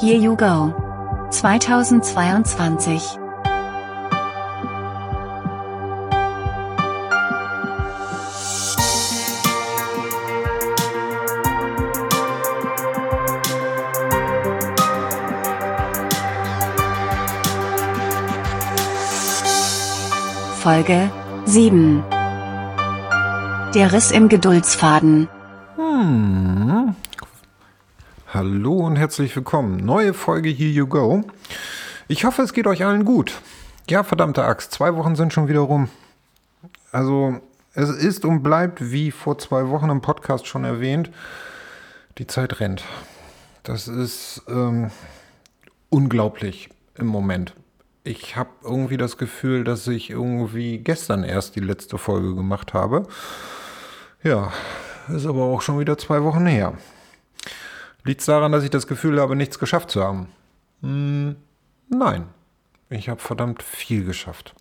Here You Go 2022 Folge 7 Der Riss im Geduldsfaden. Hm. Hallo und herzlich willkommen. Neue Folge Here You Go. Ich hoffe, es geht euch allen gut. Ja, verdammte Axt, zwei Wochen sind schon wieder rum. Also, es ist und bleibt, wie vor zwei Wochen im Podcast schon erwähnt, die Zeit rennt. Das ist ähm, unglaublich im Moment ich habe irgendwie das Gefühl, dass ich irgendwie gestern erst die letzte Folge gemacht habe. Ja, ist aber auch schon wieder zwei Wochen her. Liegt es daran, dass ich das Gefühl habe, nichts geschafft zu haben? Hm, nein, ich habe verdammt viel geschafft.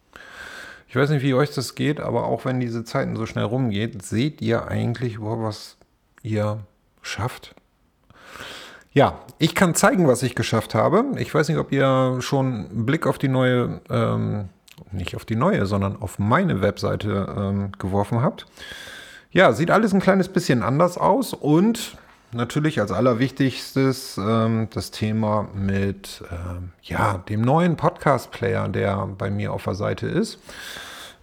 Ich weiß nicht, wie euch das geht, aber auch wenn diese Zeiten so schnell rumgeht, seht ihr eigentlich, was ihr schafft? Ja, ich kann zeigen, was ich geschafft habe. Ich weiß nicht, ob ihr schon einen Blick auf die neue, ähm, nicht auf die neue, sondern auf meine Webseite ähm, geworfen habt. Ja, sieht alles ein kleines bisschen anders aus und natürlich als allerwichtigstes ähm, das Thema mit ähm, ja, dem neuen Podcast-Player, der bei mir auf der Seite ist.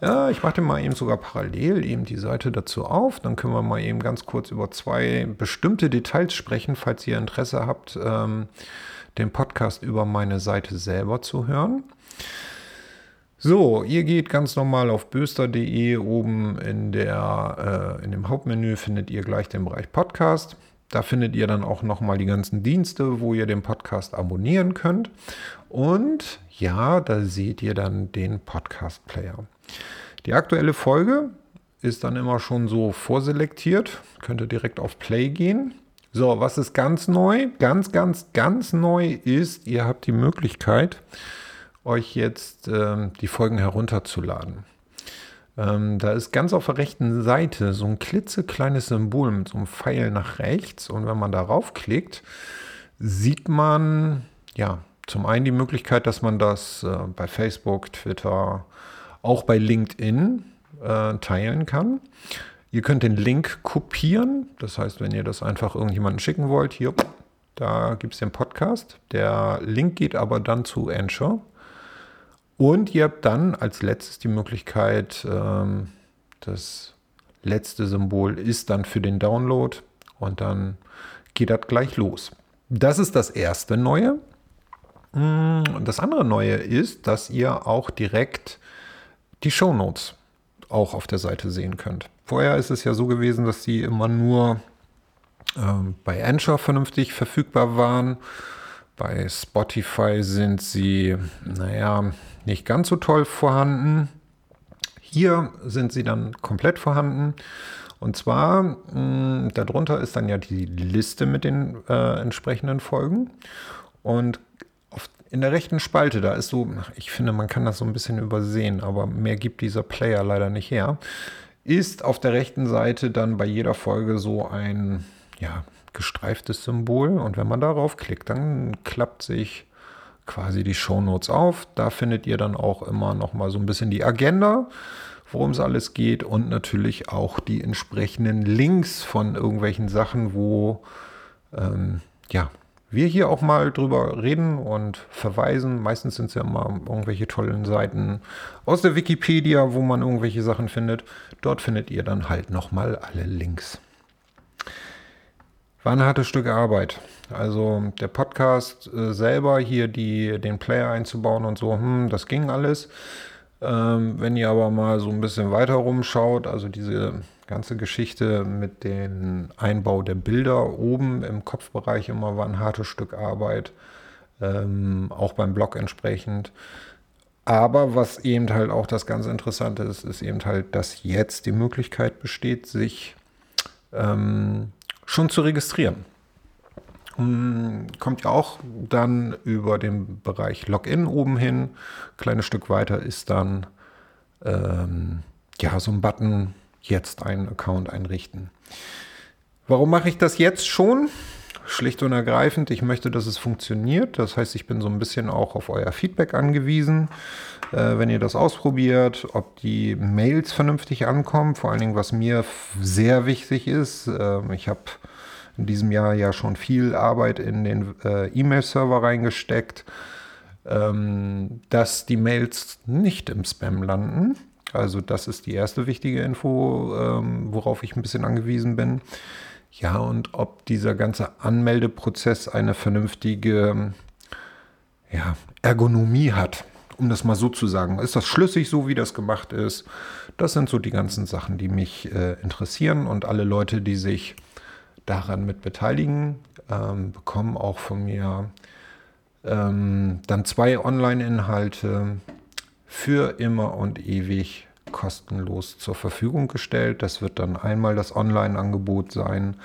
Ja, ich mache mal eben sogar parallel eben die Seite dazu auf. Dann können wir mal eben ganz kurz über zwei bestimmte Details sprechen, falls ihr Interesse habt, ähm, den Podcast über meine Seite selber zu hören. So, ihr geht ganz normal auf böster.de. Oben in, der, äh, in dem Hauptmenü findet ihr gleich den Bereich Podcast. Da findet ihr dann auch nochmal die ganzen Dienste, wo ihr den Podcast abonnieren könnt. Und ja, da seht ihr dann den Podcast-Player. Die aktuelle Folge ist dann immer schon so vorselektiert. Könnt ihr direkt auf Play gehen. So, was ist ganz neu? Ganz, ganz, ganz neu ist, ihr habt die Möglichkeit, euch jetzt ähm, die Folgen herunterzuladen. Ähm, da ist ganz auf der rechten Seite so ein klitzekleines Symbol mit so einem Pfeil nach rechts. Und wenn man darauf klickt, sieht man ja zum einen die Möglichkeit, dass man das äh, bei Facebook, Twitter, auch bei LinkedIn äh, teilen kann. Ihr könnt den Link kopieren. Das heißt, wenn ihr das einfach irgendjemanden schicken wollt, hier, da gibt es den Podcast. Der Link geht aber dann zu Anchor. Und ihr habt dann als letztes die Möglichkeit, ähm, das letzte Symbol ist dann für den Download und dann geht das gleich los. Das ist das erste Neue. Mm, das andere Neue ist, dass ihr auch direkt die Show Notes auch auf der Seite sehen könnt. Vorher ist es ja so gewesen, dass sie immer nur ähm, bei Anchor vernünftig verfügbar waren. Bei Spotify sind sie, naja, nicht ganz so toll vorhanden. Hier sind sie dann komplett vorhanden. Und zwar, mh, hm, darunter ist dann ja die Liste mit den äh, entsprechenden Folgen. Und auf, in der rechten Spalte, da ist so, ich finde, man kann das so ein bisschen übersehen, aber mehr gibt dieser Player leider nicht her, ist auf der rechten Seite dann bei jeder Folge so ein, ja, gestreiftes Symbol. Und wenn man darauf klickt, dann klappt sich quasi die Shownotes auf. Da findet ihr dann auch immer noch mal so ein bisschen die Agenda, worum es alles geht und natürlich auch die entsprechenden Links von irgendwelchen Sachen, wo ähm, ja, wir hier auch mal drüber reden und verweisen. Meistens sind es ja immer irgendwelche tollen Seiten aus der Wikipedia, wo man irgendwelche Sachen findet. Dort findet ihr dann halt nochmal alle Links. War ein hartes Stück Arbeit. Also der Podcast äh, selber, hier die, den Player einzubauen und so, hm, das ging alles. Ähm, wenn ihr aber mal so ein bisschen weiter rumschaut, also diese ganze Geschichte mit dem Einbau der Bilder oben im Kopfbereich immer war ein hartes Stück Arbeit, ähm, auch beim Blog entsprechend. Aber was eben halt auch das ganz Interessante ist, ist eben halt, dass jetzt die Möglichkeit besteht, sich ähm, schon zu registrieren. Hm, kommt ja auch dann über den Bereich Login oben hin. Kleines Stück weiter ist dann ähm, ja so ein Button, jetzt einen Account einrichten. Warum mache ich das jetzt schon? Schlicht und ergreifend, ich möchte, dass es funktioniert. Das heißt, ich bin so ein bisschen auch auf euer Feedback angewiesen, äh, wenn ihr das ausprobiert, ob die Mails vernünftig ankommen. Vor allen Dingen, was mir sehr wichtig ist. Äh, ich habe in diesem Jahr ja schon viel Arbeit in den äh, E-Mail-Server reingesteckt, ähm, dass die Mails nicht im Spam landen. Also das ist die erste wichtige Info, ähm, worauf ich ein bisschen angewiesen bin. Ja, und ob dieser ganze Anmeldeprozess eine vernünftige ja, Ergonomie hat, um das mal so zu sagen. Ist das schlüssig, so wie das gemacht ist? Das sind so die ganzen Sachen, die mich äh, interessieren und alle Leute, die sich daran mit beteiligen, ähm, bekommen auch von mir ähm, dann zwei Online-Inhalte für immer und ewig kostenlos zur Verfügung gestellt. Das wird dann einmal das Online-Angebot sein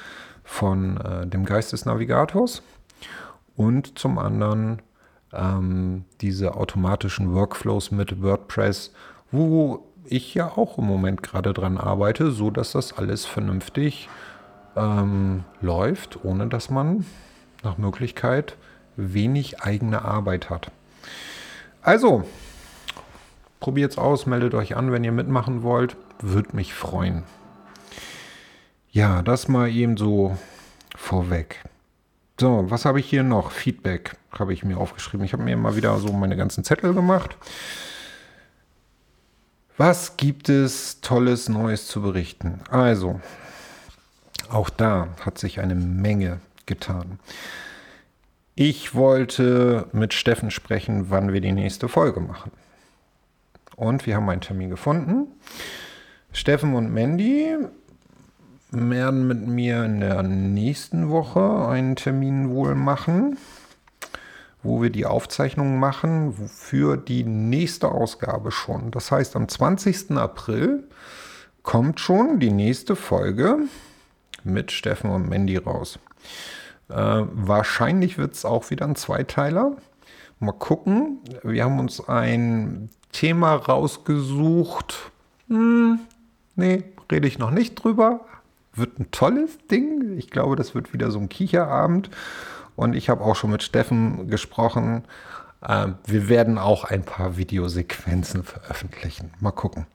von äh, dem Geist des Navigators und zum anderen ähm, diese automatischen Workflows mit WordPress, wo ich ja auch im Moment gerade dran arbeite, so dass das alles vernünftig ähm, läuft, ohne dass man nach Möglichkeit wenig eigene Arbeit hat. Also, Probiert es aus, meldet euch an, wenn ihr mitmachen wollt. Würde mich freuen. Ja, das mal eben so vorweg. So, was habe ich hier noch? Feedback habe ich mir aufgeschrieben. Ich habe mir mal wieder so meine ganzen Zettel gemacht. Was gibt es Tolles Neues zu berichten? Also, auch da hat sich eine Menge getan. Ich wollte mit Steffen sprechen, wann wir die nächste Folge machen. Und wir haben einen Termin gefunden. Steffen und Mandy werden mit mir in der nächsten Woche einen Termin wohl machen, wo wir die Aufzeichnung machen für die nächste Ausgabe schon. Das heißt, am 20. April kommt schon die nächste Folge mit Steffen und Mandy raus. Äh, wahrscheinlich wird es auch wieder ein Zweiteiler. Mal gucken. Wir haben uns ein Thema rausgesucht. Hm, nee, rede ich noch nicht drüber. Wird ein tolles Ding. Ich glaube, das wird wieder so ein Kicherabend. Und ich habe auch schon mit Steffen gesprochen. Ähm, wir werden auch ein paar Videosequenzen veröffentlichen. Mal gucken.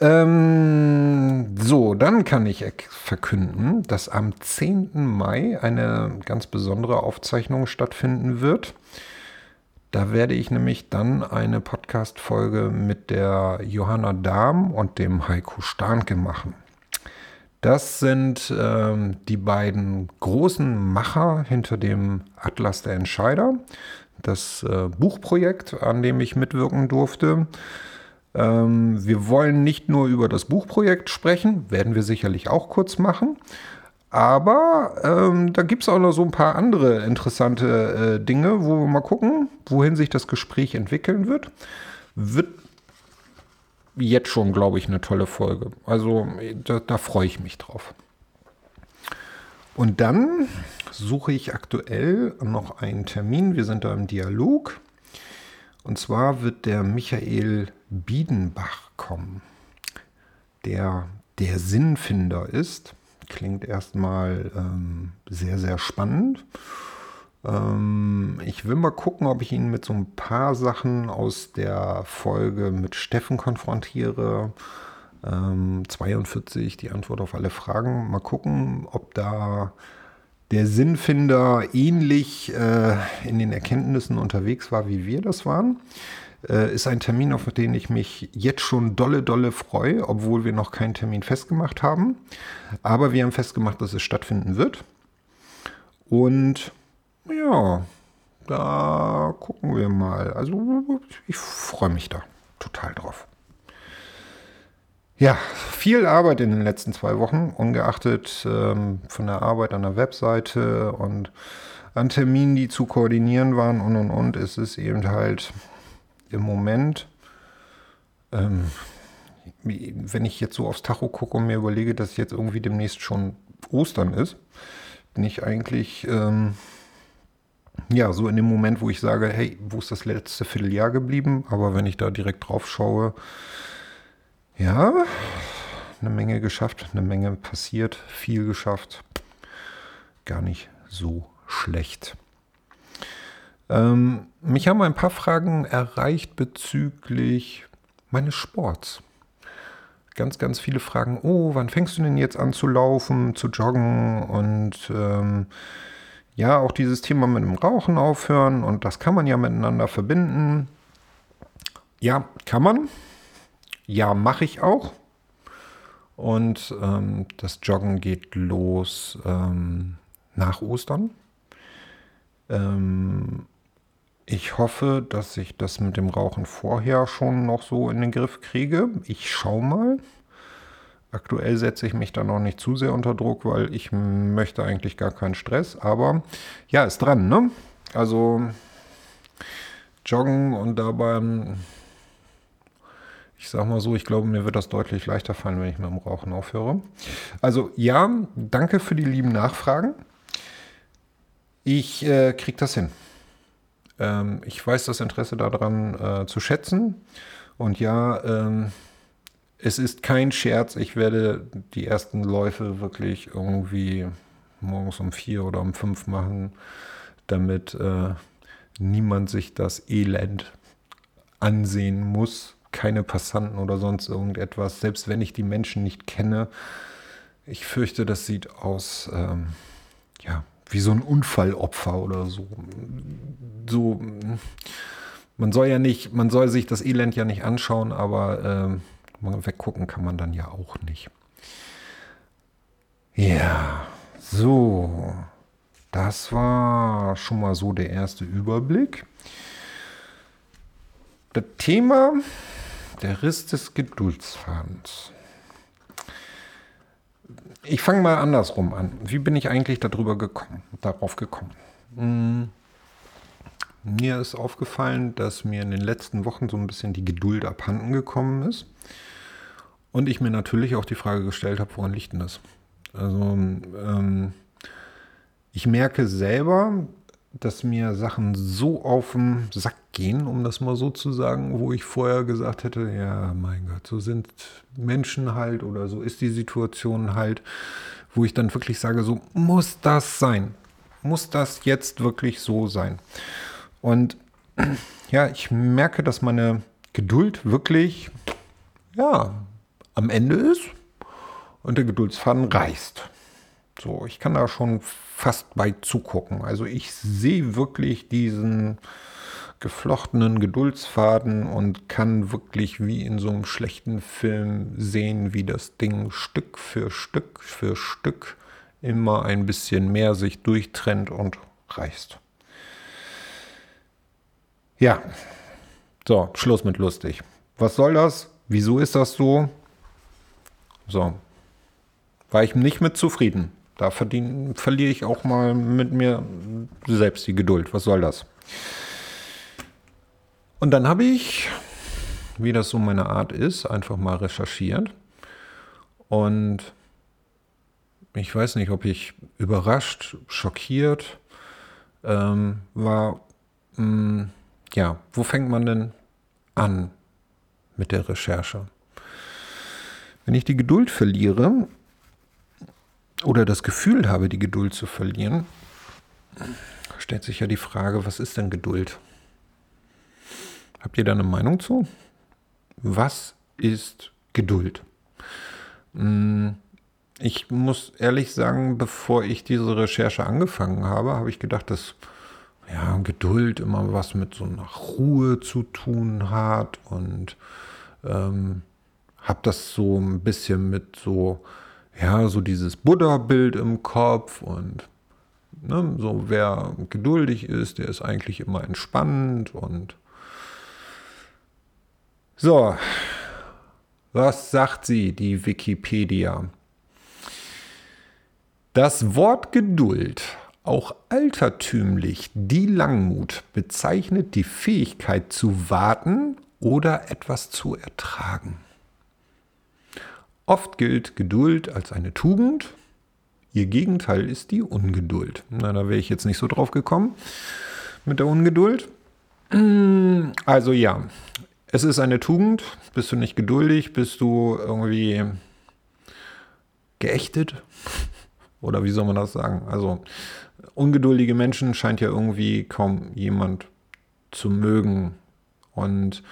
Ähm, so, dann kann ich verkünden, dass am 10. Mai eine ganz besondere Aufzeichnung stattfinden wird. Da werde ich nämlich dann eine Podcast-Folge mit der Johanna Dahm und dem Heiko Starnke machen. Das sind ähm, die beiden großen Macher hinter dem Atlas der Entscheider, das äh, Buchprojekt, an dem ich mitwirken durfte. Ähm, wir wollen nicht nur über das Buchprojekt sprechen, werden wir sicherlich auch kurz machen, aber ähm, da gibt es auch noch so ein paar andere interessante äh, Dinge, wo wir mal gucken, wohin sich das Gespräch entwickeln wird. Wird jetzt schon, glaube ich, eine tolle Folge. Also da, da freue ich mich drauf. Und dann suche ich aktuell noch einen Termin. Wir sind da im Dialog. Und zwar wird der Michael Biedenbach kommen, der der Sinnfinder ist Klingt erstmal ähm, sehr, sehr spannend. Ähm, ich will mal gucken, ob ich ihn mit so ein paar Sachen aus der Folge mit Steffen konfrontiere. Ähm, 42, die Antwort auf alle Fragen. Mal gucken, ob da der Sinnfinder ähnlich äh, in den Erkenntnissen unterwegs war, wie wir das waren äh, ist ein Termin, auf den ich mich jetzt schon dolle, dolle freue, obwohl wir noch keinen Termin festgemacht haben. Aber wir haben festgemacht, dass es stattfinden wird. Und ja, da gucken wir mal. Also ich freue mich da total drauf. Ja, viel Arbeit in den letzten zwei Wochen, ungeachtet ähm, von der Arbeit an der Webseite und an Terminen, die zu koordinieren waren und und und, ist es eben halt im Moment, ähm, wenn ich jetzt so aufs Tacho gucke und mir überlege, dass jetzt irgendwie demnächst schon Ostern ist, bin ich eigentlich ähm, ja so in dem Moment, wo ich sage, hey, wo ist das letzte Vierteljahr geblieben? Aber wenn ich da direkt drauf schaue, ja, eine Menge geschafft, eine Menge passiert, viel geschafft. gar nicht so schlecht. Ähm, mich haben ein paar Fragen erreicht bezüglich meines Sports. Ganz, ganz viele Fragen, oh, wann fängst du denn jetzt an zu laufen, zu joggen und ähm, ja, auch dieses Thema mit dem Rauchen aufhören und das kann man ja miteinander verbinden. Ja, kann man. Ja, mache ich auch. Und ähm, das Joggen geht los ähm, nach Ostern. Ähm, ich hoffe, dass ich das mit dem Rauchen vorher schon noch so in den Griff kriege. Ich schau mal. Aktuell setze ich mich da noch nicht zu sehr unter Druck, weil ich möchte eigentlich gar keinen Stress. Aber ja, ist dran, ne? Also joggen und dabei, ich sag mal so, ich glaube, mir wird das deutlich leichter fallen, wenn ich mit dem Rauchen aufhöre. Also ja, danke für die lieben Nachfragen. Ich äh, kriege das hin. Ähm, ich weiß das Interesse daran äh, zu schätzen. Und ja, ähm, es ist kein Scherz. Ich werde die ersten Läufe wirklich irgendwie morgens um vier oder um fünf machen, damit äh, niemand sich das Elend ansehen muss. Keine Passanten oder sonst irgendetwas. Selbst wenn ich die Menschen nicht kenne. Ich fürchte, das sieht aus, ähm, ja, wie so ein Unfallopfer oder so. So, man soll ja nicht, man soll sich das Elend ja nicht anschauen, aber äh, weggucken kann man dann ja auch nicht. Ja, so. Das war schon mal so der erste Überblick. Das Thema der Riss des Geduldsfadens. Ich fange mal andersrum an. Wie bin ich eigentlich darüber gekommen, darauf gekommen? Hm. Mir ist aufgefallen, dass mir in den letzten Wochen so ein bisschen die Geduld abhanden gekommen ist. Und ich mir natürlich auch die Frage gestellt habe, woran liegt denn das? Also ähm, ich merke selber, dass mir Sachen so auf den Sack gehen, um das mal so zu sagen, wo ich vorher gesagt hätte, ja, mein Gott, so sind Menschen halt oder so ist die Situation halt, wo ich dann wirklich sage, so muss das sein. Muss das jetzt wirklich so sein? Und ja, ich merke, dass meine Geduld wirklich, ja, am Ende ist und der Geduldsfaden reißt. So, ich kann da schon fast bei zugucken. Also ich sehe wirklich diesen geflochtenen Geduldsfaden und kann wirklich wie in so einem schlechten Film sehen, wie das Ding Stück für Stück für Stück immer ein bisschen mehr sich durchtrennt und reißt. Ja, so, Schluss mit lustig. Was soll das? Wieso ist das so? So, war ich nicht mit zufrieden. Da verdien, verliere ich auch mal mit mir selbst die Geduld. Was soll das? Und dann habe ich, wie das so meine Art ist, einfach mal recherchiert. Und ich weiß nicht, ob ich überrascht, schockiert ähm, war. Mh, hm, ja, wo fängt man denn an mit der Recherche? Wenn ich die Geduld verliere, oder das Gefühl habe, die Geduld zu verlieren, stellt sich ja die Frage, was ist denn Geduld? Habt ihr da eine Meinung zu? Was ist Geduld? Hm, ich muss ehrlich sagen, bevor ich diese Recherche angefangen habe, habe ich gedacht, dass ja, Geduld immer was mit so einer Ruhe zu tun hat und ähm, habe das so ein bisschen mit so ja, so dieses Buddha-Bild im Kopf und ne, so wer geduldig ist, der ist eigentlich immer entspannt und so, was sagt sie, die Wikipedia? Das Wort Geduld, auch altertümlich die Langmut, bezeichnet die Fähigkeit zu warten oder etwas zu ertragen. Oft gilt Geduld als eine Tugend. Ihr Gegenteil ist die Ungeduld. Na, da wäre ich jetzt nicht so drauf gekommen mit der Ungeduld. Also ja, es ist eine Tugend. Bist du nicht geduldig? Bist du irgendwie geächtet? Oder wie soll man das sagen? Also ungeduldige Menschen scheint ja irgendwie kaum jemand zu mögen. Und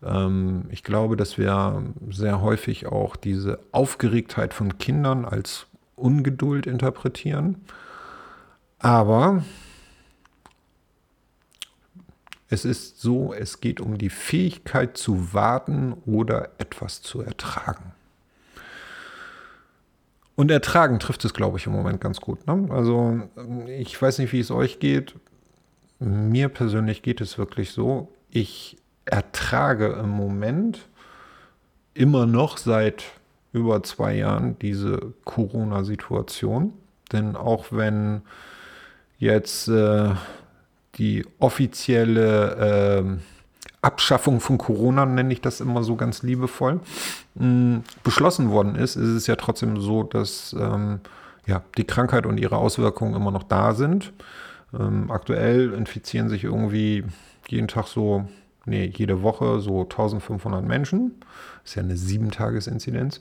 ich glaube, dass wir sehr häufig auch diese Aufgeregtheit von Kindern als Ungeduld interpretieren. Aber es ist so, es geht um die Fähigkeit zu warten oder etwas zu ertragen. Und ertragen trifft es, glaube ich, im Moment ganz gut. Ne? Also ich weiß nicht, wie es euch geht. Mir persönlich geht es wirklich so. Ich ertrage im Moment immer noch seit über zwei Jahren diese Corona-Situation. Denn auch wenn jetzt äh, die offizielle äh, Abschaffung von Corona, nenne ich das immer so ganz liebevoll, mh, mm, beschlossen worden ist, ist es ja trotzdem so, dass ähm, ja, die Krankheit und ihre Auswirkungen immer noch da sind. Ähm, aktuell infizieren sich irgendwie jeden Tag so, nee, jede Woche so 1500 Menschen. Das ist ja eine 7-Tages-Inzidenz.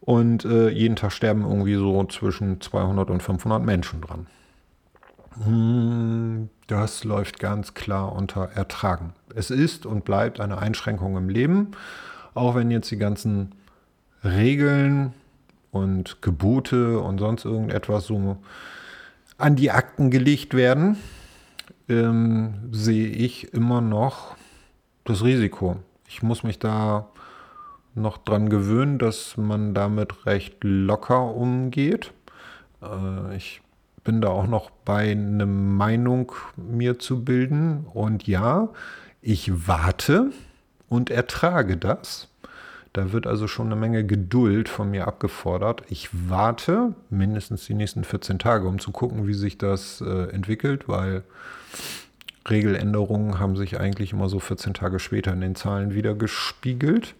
Und äh, jeden Tag sterben irgendwie so zwischen 200 und 500 Menschen dran. Hm, das läuft ganz klar unter Ertragen. Es ist und bleibt eine Einschränkung im Leben, auch wenn jetzt die ganzen Regeln und Gebote und sonst irgendetwas so an die Akten gelegt werden, ähm, sehe ich immer noch das Risiko. Ich muss mich da noch dran gewöhnen, dass man damit recht locker umgeht. Äh, ich bin da auch noch bei eine Meinung mir zu bilden. Und ja, ich warte und ertrage das. Da wird also schon eine Menge Geduld von mir abgefordert. Ich warte mindestens die nächsten 14 Tage, um zu gucken, wie sich das äh, entwickelt, weil Regeländerungen haben sich eigentlich immer so 14 Tage später in den Zahlen wieder gespiegelt.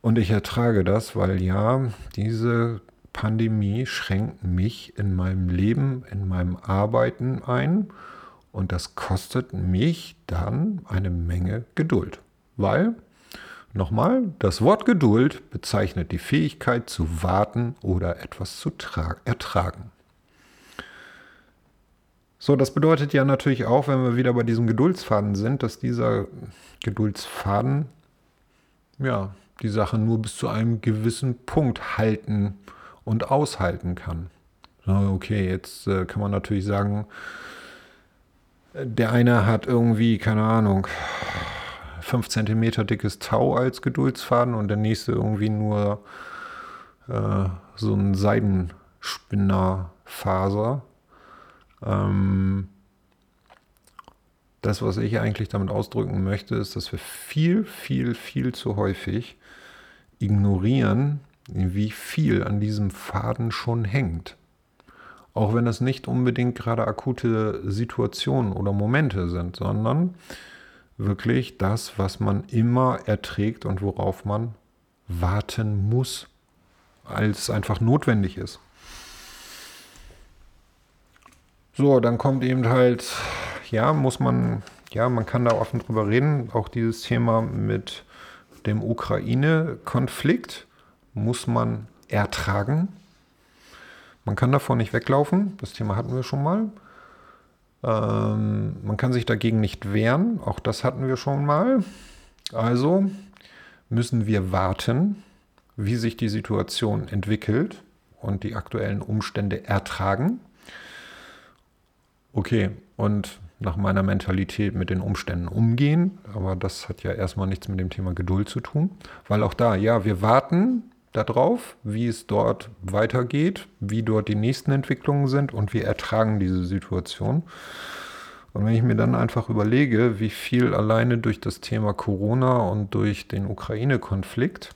Und ich ertrage das, weil ja, diese Pandemie schränkt mich in meinem Leben, in meinem Arbeiten ein und das kostet mich dann eine Menge Geduld. Weil, nochmal, das Wort Geduld bezeichnet die Fähigkeit zu warten oder etwas zu ertragen. So, das bedeutet ja natürlich auch, wenn wir wieder bei diesem Geduldsfaden sind, dass dieser Geduldsfaden ja die Sache nur bis zu einem gewissen Punkt halten und aushalten kann. Okay, jetzt äh, kann man natürlich sagen, der eine hat irgendwie, keine Ahnung, 5 cm dickes Tau als Geduldsfaden und der nächste irgendwie nur äh, so ein Seidenspinnerfaser. Ähm, das, was ich eigentlich damit ausdrücken möchte, ist, dass wir viel, viel, viel zu häufig ignorieren, wie viel an diesem Faden schon hängt. Auch wenn es nicht unbedingt gerade akute Situationen oder Momente sind, sondern wirklich das, was man immer erträgt und worauf man warten muss, als einfach notwendig ist. So, dann kommt eben halt, ja, muss man, ja, man kann da offen drüber reden, auch dieses Thema mit dem Ukraine-Konflikt muss man ertragen. Man kann davor nicht weglaufen, das Thema hatten wir schon mal. Ähm, man kann sich dagegen nicht wehren, auch das hatten wir schon mal. Also müssen wir warten, wie sich die Situation entwickelt und die aktuellen Umstände ertragen. Okay, und nach meiner Mentalität mit den Umständen umgehen, aber das hat ja erstmal nichts mit dem Thema Geduld zu tun, weil auch da, ja, wir warten, darauf, wie es dort weitergeht, wie dort die nächsten Entwicklungen sind und wir ertragen diese Situation. Und wenn ich mir dann einfach überlege, wie viel alleine durch das Thema Corona und durch den Ukraine-Konflikt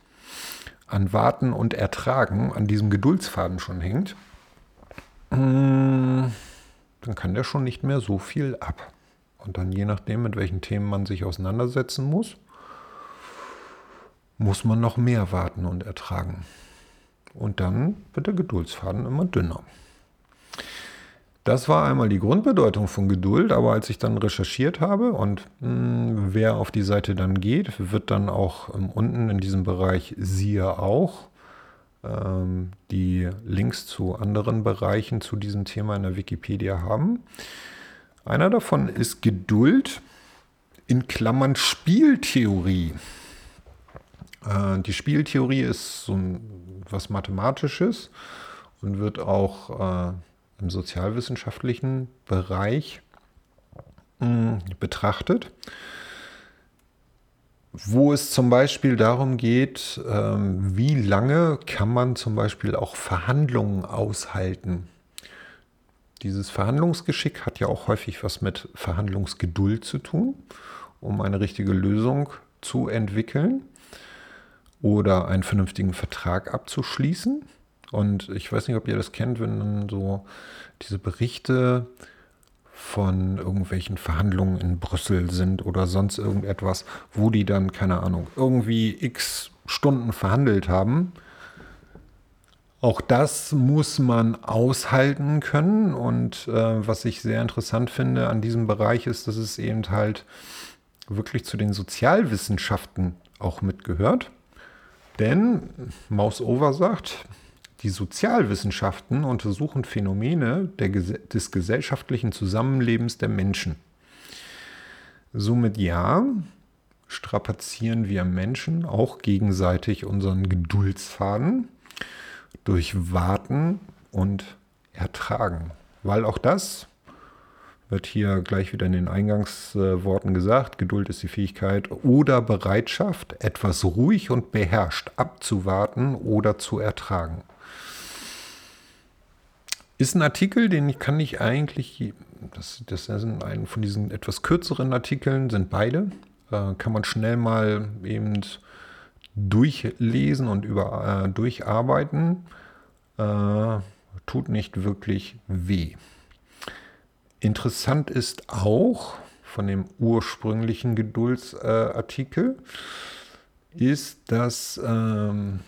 an Warten und Ertragen an diesem Geduldsfaden schon hängt, mm, dann kann der schon nicht mehr so viel ab. Und dann je nachdem, mit welchen Themen man sich auseinandersetzen muss, muss man noch mehr warten und ertragen. Und dann wird der Geduldsfaden immer dünner. Das war einmal die Grundbedeutung von Geduld, aber als ich dann recherchiert habe und mh, hm, wer auf die Seite dann geht, wird dann auch ähm, unten in diesem Bereich siehe auch ähm, die Links zu anderen Bereichen zu diesem Thema in der Wikipedia haben. Einer davon ist Geduld in Klammern Spieltheorie. Äh, die Spieltheorie ist so ein, was Mathematisches und wird auch äh, im sozialwissenschaftlichen Bereich mh, hm, betrachtet wo es zum Beispiel darum geht, ähm, wie lange kann man zum Beispiel auch Verhandlungen aushalten. Dieses Verhandlungsgeschick hat ja auch häufig was mit Verhandlungsgeduld zu tun, um eine richtige Lösung zu entwickeln oder einen vernünftigen Vertrag abzuschließen. Und ich weiß nicht, ob ihr das kennt, wenn dann so diese Berichte von irgendwelchen Verhandlungen in Brüssel sind oder sonst irgendetwas, wo die dann, keine Ahnung, irgendwie x Stunden verhandelt haben. Auch das muss man aushalten können. Und äh, was ich sehr interessant finde an diesem Bereich ist, dass es eben halt wirklich zu den Sozialwissenschaften auch mitgehört. Denn Maus Over sagt, die Sozialwissenschaften untersuchen Phänomene der, des gesellschaftlichen Zusammenlebens der Menschen. Somit ja, strapazieren wir Menschen auch gegenseitig unseren Geduldsfaden durch Warten und Ertragen. Weil auch das wird hier gleich wieder in den Eingangsworten gesagt. Geduld ist die Fähigkeit oder Bereitschaft, etwas ruhig und beherrscht abzuwarten oder zu ertragen. Ist ein Artikel, den ich kann ich eigentlich, das, das sind ein von diesen etwas kürzeren Artikeln, sind beide. Äh, kann man schnell mal eben durchlesen und über, äh, durcharbeiten. Äh, tut nicht wirklich weh. Interessant ist auch von dem ursprünglichen Geduldsartikel, ist, dass ähm,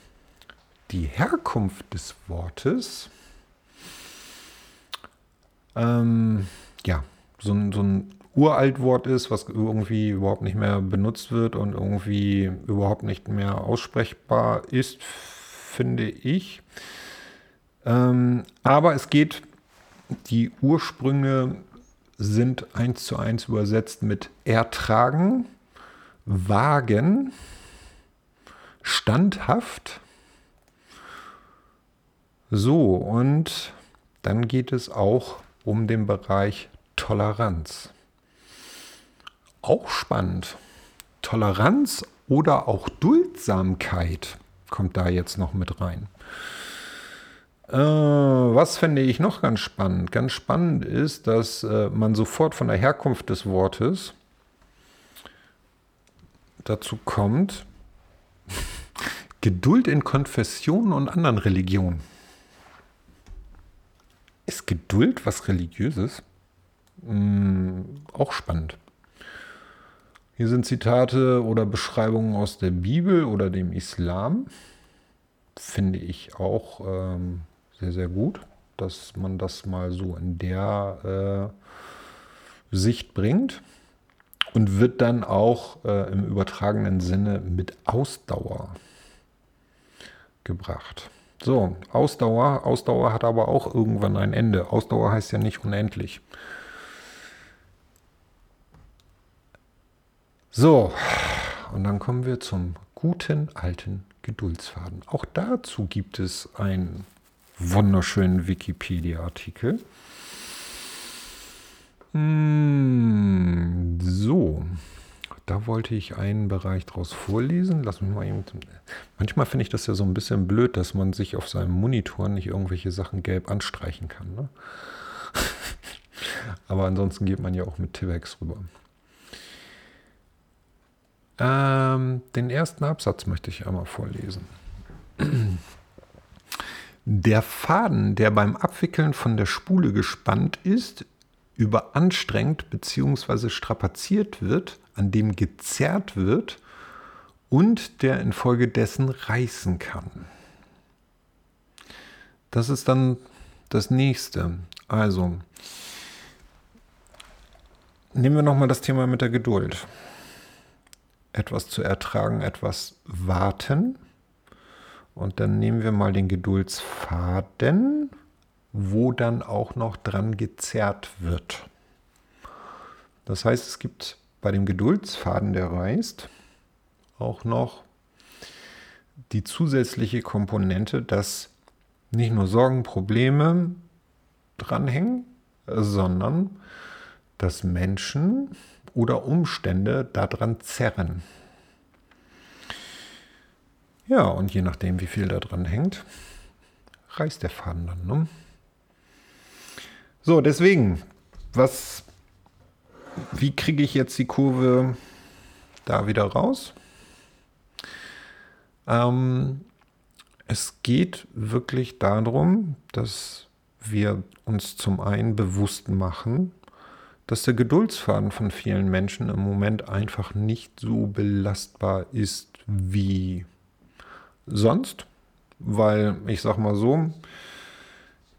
die Herkunft des Wortes ähm, ja, so ein, so ein Uraltwort ist, was irgendwie überhaupt nicht mehr benutzt wird und irgendwie überhaupt nicht mehr aussprechbar ist, finde ich. Ähm, aber es geht, die Ursprünge sind eins zu eins übersetzt mit ertragen, wagen, standhaft. So, und dann geht es auch um den Bereich Toleranz. Auch spannend. Toleranz oder auch Duldsamkeit kommt da jetzt noch mit rein. Äh, was finde ich noch ganz spannend? Ganz spannend ist, dass äh, man sofort von der Herkunft des Wortes dazu kommt, Geduld in Konfessionen und anderen Religionen. Ist Geduld was Religiöses? Hm, auch spannend. Hier sind Zitate oder Beschreibungen aus der Bibel oder dem Islam. Finde ich auch ähm, sehr, sehr gut, dass man das mal so in der äh, Sicht bringt und wird dann auch äh, im übertragenen Sinne mit Ausdauer gebracht. So, Ausdauer. Ausdauer hat aber auch irgendwann ein Ende. Ausdauer heißt ja nicht unendlich. So, und dann kommen wir zum guten alten Geduldsfaden. Auch dazu gibt es einen wunderschönen Wikipedia-Artikel. Hm, so, da wollte ich einen Bereich draus vorlesen. Lass mich mal eben. Manchmal finde ich das ja so ein bisschen blöd, dass man sich auf seinem Monitor nicht irgendwelche Sachen gelb anstreichen kann. Ne? Aber ansonsten geht man ja auch mit Tivex rüber. Ähm, den ersten Absatz möchte ich einmal vorlesen. Der Faden, der beim Abwickeln von der Spule gespannt ist, überanstrengt bzw. strapaziert wird, an dem gezerrt wird und der infolgedessen reißen kann. Das ist dann das nächste. Also, nehmen wir nochmal das Thema mit der Geduld. Etwas zu ertragen, etwas warten Und dann nehmen wir mal den Geduldsfaden, wo dann auch noch dran gezerrt wird. Das heißt, es gibt bei dem Geduldsfaden, der reißt, auch noch die zusätzliche Komponente, dass nicht nur Sorgen, Probleme dranhängen, sondern dass Menschen oder Umstände daran zerren. Ja, und je nachdem, wie viel da dran hängt, reißt der Faden dann. Ne? So, deswegen, was, wie kriege ich jetzt die Kurve da wieder raus? Ähm, es geht wirklich darum, dass wir uns zum einen bewusst machen, dass der Geduldsfaden von vielen Menschen im Moment einfach nicht so belastbar ist wie sonst, weil ich sag mal so,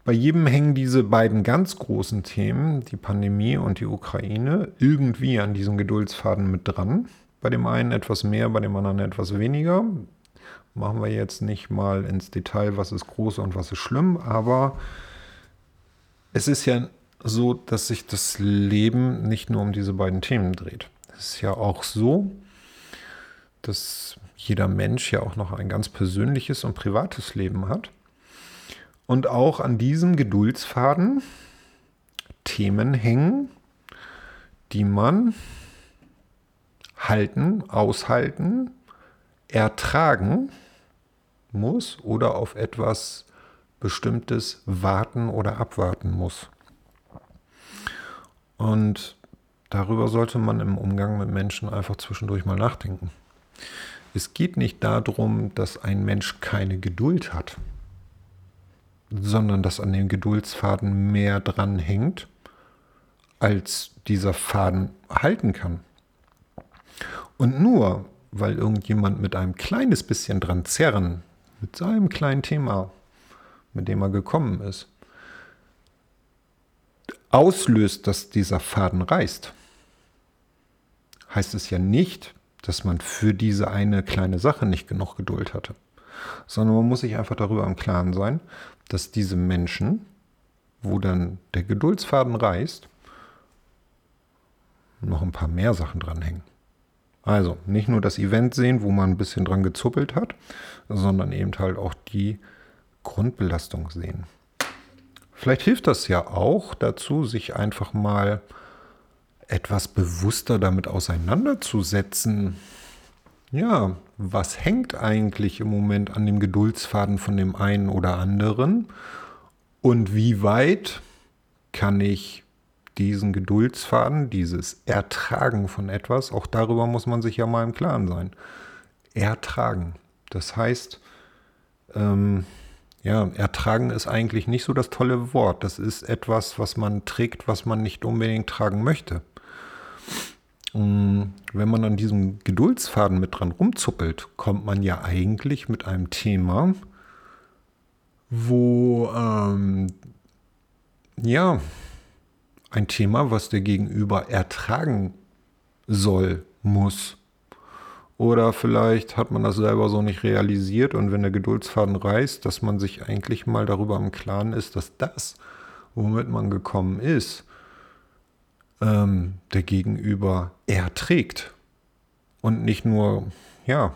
bei jedem hängen diese beiden ganz großen Themen, die Pandemie und die Ukraine, irgendwie an diesem Geduldsfaden mit dran. Bei dem einen etwas mehr, bei dem anderen etwas weniger. Machen wir jetzt nicht mal ins Detail, was ist groß und was ist schlimm, aber es ist ja so, dass sich das Leben nicht nur um diese beiden Themen dreht. Es ist ja auch so, dass jeder Mensch ja auch noch ein ganz persönliches und privates Leben hat. Und auch an diesem Geduldsfaden Themen hängen, die man halten, aushalten, ertragen muss oder auf etwas Bestimmtes warten oder abwarten muss. Und darüber sollte man im Umgang mit Menschen einfach zwischendurch mal nachdenken. Es geht nicht darum, dass ein Mensch keine Geduld hat, sondern dass an dem Geduldsfaden mehr dran hängt, als dieser Faden halten kann. Und nur weil irgendjemand mit einem kleines bisschen dran zerren, mit seinem kleinen Thema, mit dem er gekommen ist, auslöst, dass dieser Faden reißt, heißt es ja nicht, dass man für diese eine kleine Sache nicht genug Geduld hatte, sondern man muss sich einfach darüber im Klaren sein, dass diese Menschen, wo dann der Geduldsfaden reißt, noch ein paar mehr Sachen dranhängen. Also nicht nur das Event sehen, wo man ein bisschen dran gezuppelt hat, sondern eben halt auch die Grundbelastung sehen. Vielleicht hilft das ja auch dazu, sich einfach mal etwas bewusster damit auseinanderzusetzen. Ja, was hängt eigentlich im Moment an dem Geduldsfaden von dem einen oder anderen? Und wie weit kann ich diesen Geduldsfaden, dieses Ertragen von etwas, auch darüber muss man sich ja mal im Klaren sein. Ertragen. Das heißt, ähm, ja, ertragen ist eigentlich nicht so das tolle Wort. Das ist etwas, was man trägt, was man nicht unbedingt tragen möchte. Mm, wenn man an diesem Geduldsfaden mit dran rumzuppelt, kommt man ja eigentlich mit einem Thema, wo ähm, ja ein Thema, was der Gegenüber ertragen soll, muss. Oder vielleicht hat man das selber so nicht realisiert und wenn der Geduldsfaden reißt, dass man sich eigentlich mal darüber im Klaren ist, dass das, womit man gekommen ist, ähm, der Gegenüber erträgt. Und nicht nur, ja,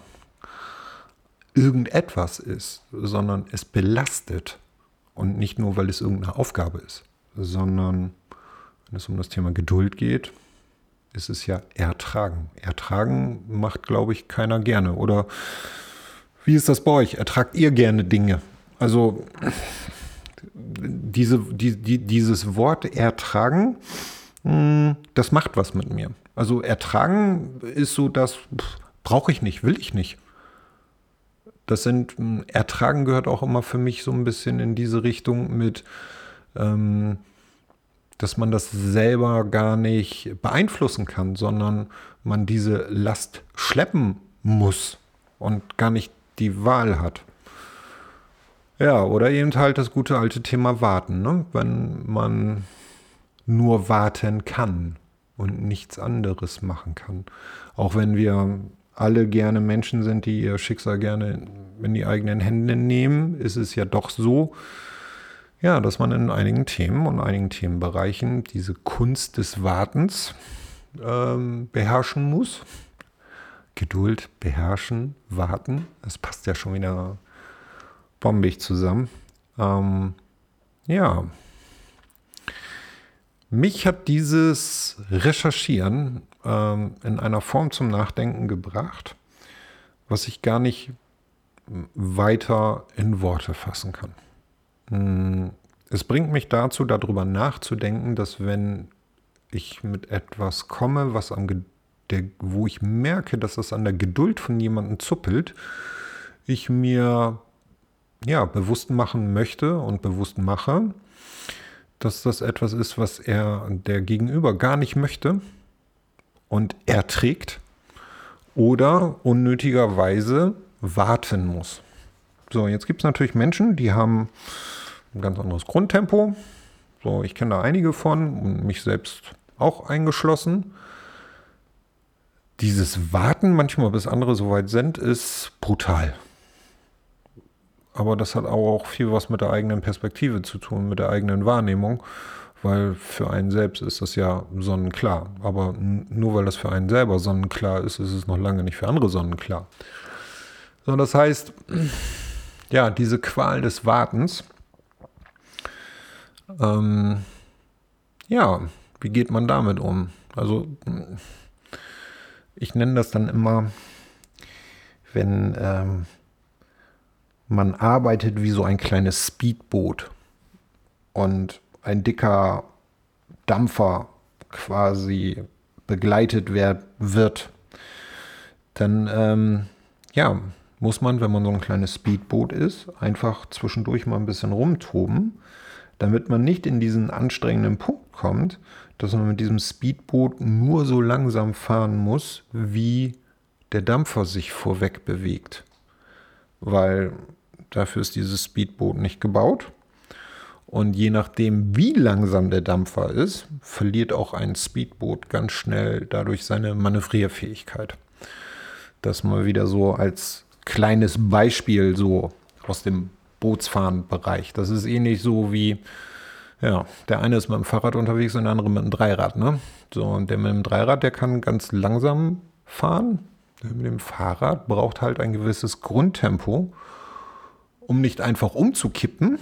irgendetwas ist, sondern es belastet. Und nicht nur, weil es irgendeine Aufgabe ist, sondern wenn es um das Thema Geduld geht, ist es ja Ertragen. Ertragen macht, glaube ich, keiner gerne. Oder wie ist das bei euch? Ertragt ihr gerne Dinge? Also diese, die, die, dieses Wort Ertragen, das macht was mit mir. Also Ertragen ist so, das brauche ich nicht, will ich nicht. Das sind, hm, Ertragen gehört auch immer für mich so ein bisschen in diese Richtung mit, ähm, dass man das selber gar nicht beeinflussen kann, sondern man diese Last schleppen muss und gar nicht die Wahl hat. Ja, oder eben halt das gute alte Thema Warten, ne? wenn man nur warten kann und nichts anderes machen kann. Auch wenn wir alle gerne Menschen sind, die ihr Schicksal gerne in die eigenen Hände nehmen, ist es ja doch so, ja, dass man in einigen Themen und einigen Themenbereichen diese Kunst des Wartens ähm, beherrschen muss. Geduld, beherrschen, warten, das passt ja schon wieder bombig zusammen. Ähm, ja, mich hat dieses Recherchieren ähm, in einer Form zum Nachdenken gebracht, was ich gar nicht weiter in Worte fassen kann. Hm, es bringt mich dazu, darüber nachzudenken, dass wenn ich mit etwas komme, was am der, wo ich merke, dass es an der Geduld von jemandem zuppelt, ich mir ja bewusst machen möchte und bewusst mache, dass das etwas ist, was er der Gegenüber gar nicht möchte und erträgt oder unnötigerweise warten muss. So, jetzt gibt es natürlich Menschen, die haben ein ganz anderes Grundtempo. So, ich kenne da einige von und mich selbst auch eingeschlossen. Dieses Warten manchmal, bis andere soweit sind, ist brutal. Aber das hat auch viel was mit der eigenen Perspektive zu tun, mit der eigenen Wahrnehmung weil für einen selbst ist das ja sonnenklar. Aber nur weil das für einen selber sonnenklar ist, ist es noch lange nicht für andere sonnenklar. So, das heißt, ja, diese Qual des Wartens, ähm, ja, wie geht man damit um? Also, ich nenne das dann immer, wenn ähm, man arbeitet wie so ein kleines Speedboot und ein dicker Dampfer quasi begleitet werd, wird, dann ähm, ja, muss man, wenn man so ein kleines Speedboot ist, einfach zwischendurch mal ein bisschen rumtoben, damit man nicht in diesen anstrengenden Punkt kommt, dass man mit diesem Speedboot nur so langsam fahren muss, wie der Dampfer sich vorweg bewegt. Weil dafür ist dieses Speedboot nicht gebaut. Und je nachdem, wie langsam der Dampfer ist, verliert auch ein Speedboot ganz schnell dadurch seine Manövrierfähigkeit. Das mal wieder so als kleines Beispiel so aus dem Bootsfahrenbereich. Das ist ähnlich so wie, ja, der eine ist mit dem Fahrrad unterwegs und der andere mit dem Dreirad, ne? So, und der mit dem Dreirad, der kann ganz langsam fahren. Der mit dem Fahrrad braucht halt ein gewisses Grundtempo, um nicht einfach umzukippen,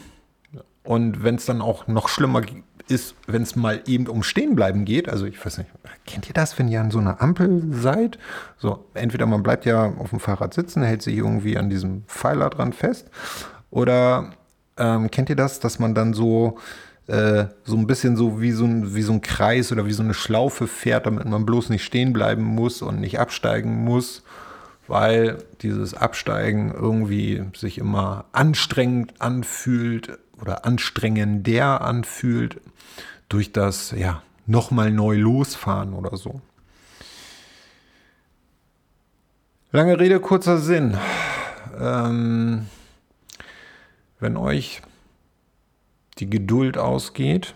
und wenn es dann auch noch schlimmer ist, wenn es mal eben um Stehenbleiben geht, also ich weiß nicht, kennt ihr das, wenn ihr an so einer Ampel seid? So, entweder man bleibt ja auf dem Fahrrad sitzen, hält sich irgendwie an diesem Pfeiler dran fest, oder ähm, kennt ihr das, dass man dann so äh, so ein bisschen so wie so ein, wie so ein Kreis oder wie so eine Schlaufe fährt, damit man bloß nicht stehen bleiben muss und nicht absteigen muss, weil dieses Absteigen irgendwie sich immer anstrengend anfühlt, oder anstrengender anfühlt durch das, ja, nochmal neu losfahren oder so. Lange Rede, kurzer Sinn. Ähm, wenn euch die Geduld ausgeht,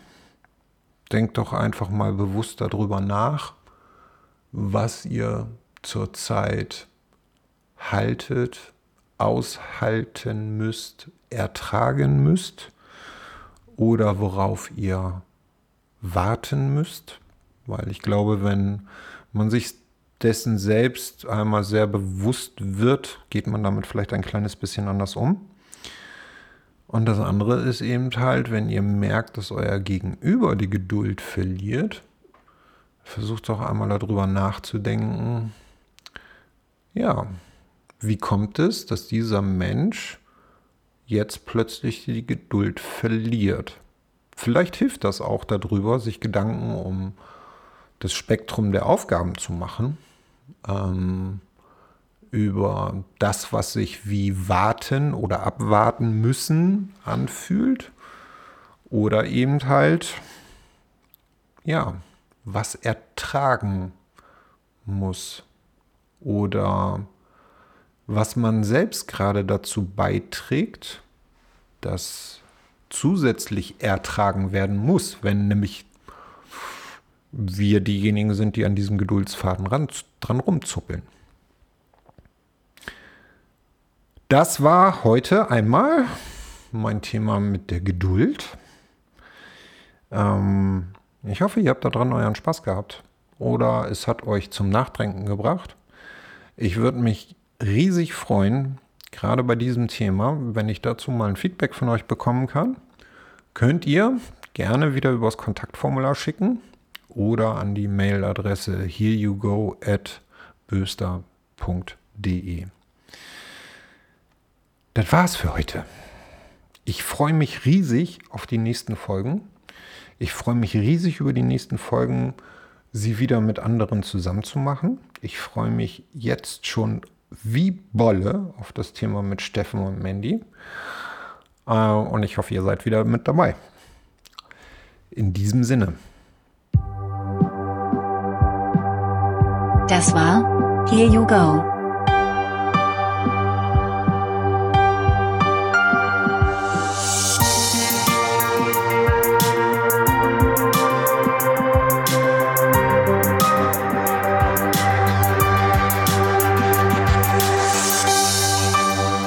denkt doch einfach mal bewusst darüber nach, was ihr zurzeit haltet, aushalten müsst, ertragen müsst oder worauf ihr warten müsst. Weil ich glaube, wenn man sich dessen selbst einmal sehr bewusst wird, geht man damit vielleicht ein kleines bisschen anders um. Und das andere ist eben halt, wenn ihr merkt, dass euer Gegenüber die Geduld verliert, versucht doch einmal darüber nachzudenken, ja, wie kommt es, dass dieser Mensch jetzt plötzlich die Geduld verliert. Vielleicht hilft das auch darüber, sich Gedanken um das Spektrum der Aufgaben zu machen, ähm, über das, was sich wie warten oder abwarten müssen anfühlt oder eben halt, ja, was ertragen muss oder was man selbst gerade dazu beiträgt, dass zusätzlich ertragen werden muss, wenn nämlich wir diejenigen sind, die an diesem Geduldsfaden ran, dran rumzuppeln. Das war heute einmal mein Thema mit der Geduld. Ähm, ich hoffe, ihr habt daran euren Spaß gehabt oder es hat euch zum Nachdenken gebracht. Ich würde mich riesig freuen, gerade bei diesem Thema, wenn ich dazu mal ein Feedback von euch bekommen kann. Könnt ihr gerne wieder übers Kontaktformular schicken oder an die Mailadresse hereyougo at böster.de. Das war's für heute. Ich freue mich riesig auf die nächsten Folgen. Ich freue mich riesig über die nächsten Folgen, sie wieder mit anderen zusammenzumachen. Ich freue mich jetzt schon wie Bolle auf das Thema mit Steffen und Mandy. Äh, und ich hoffe, ihr seid wieder mit dabei. In diesem Sinne. Das war Here You Go.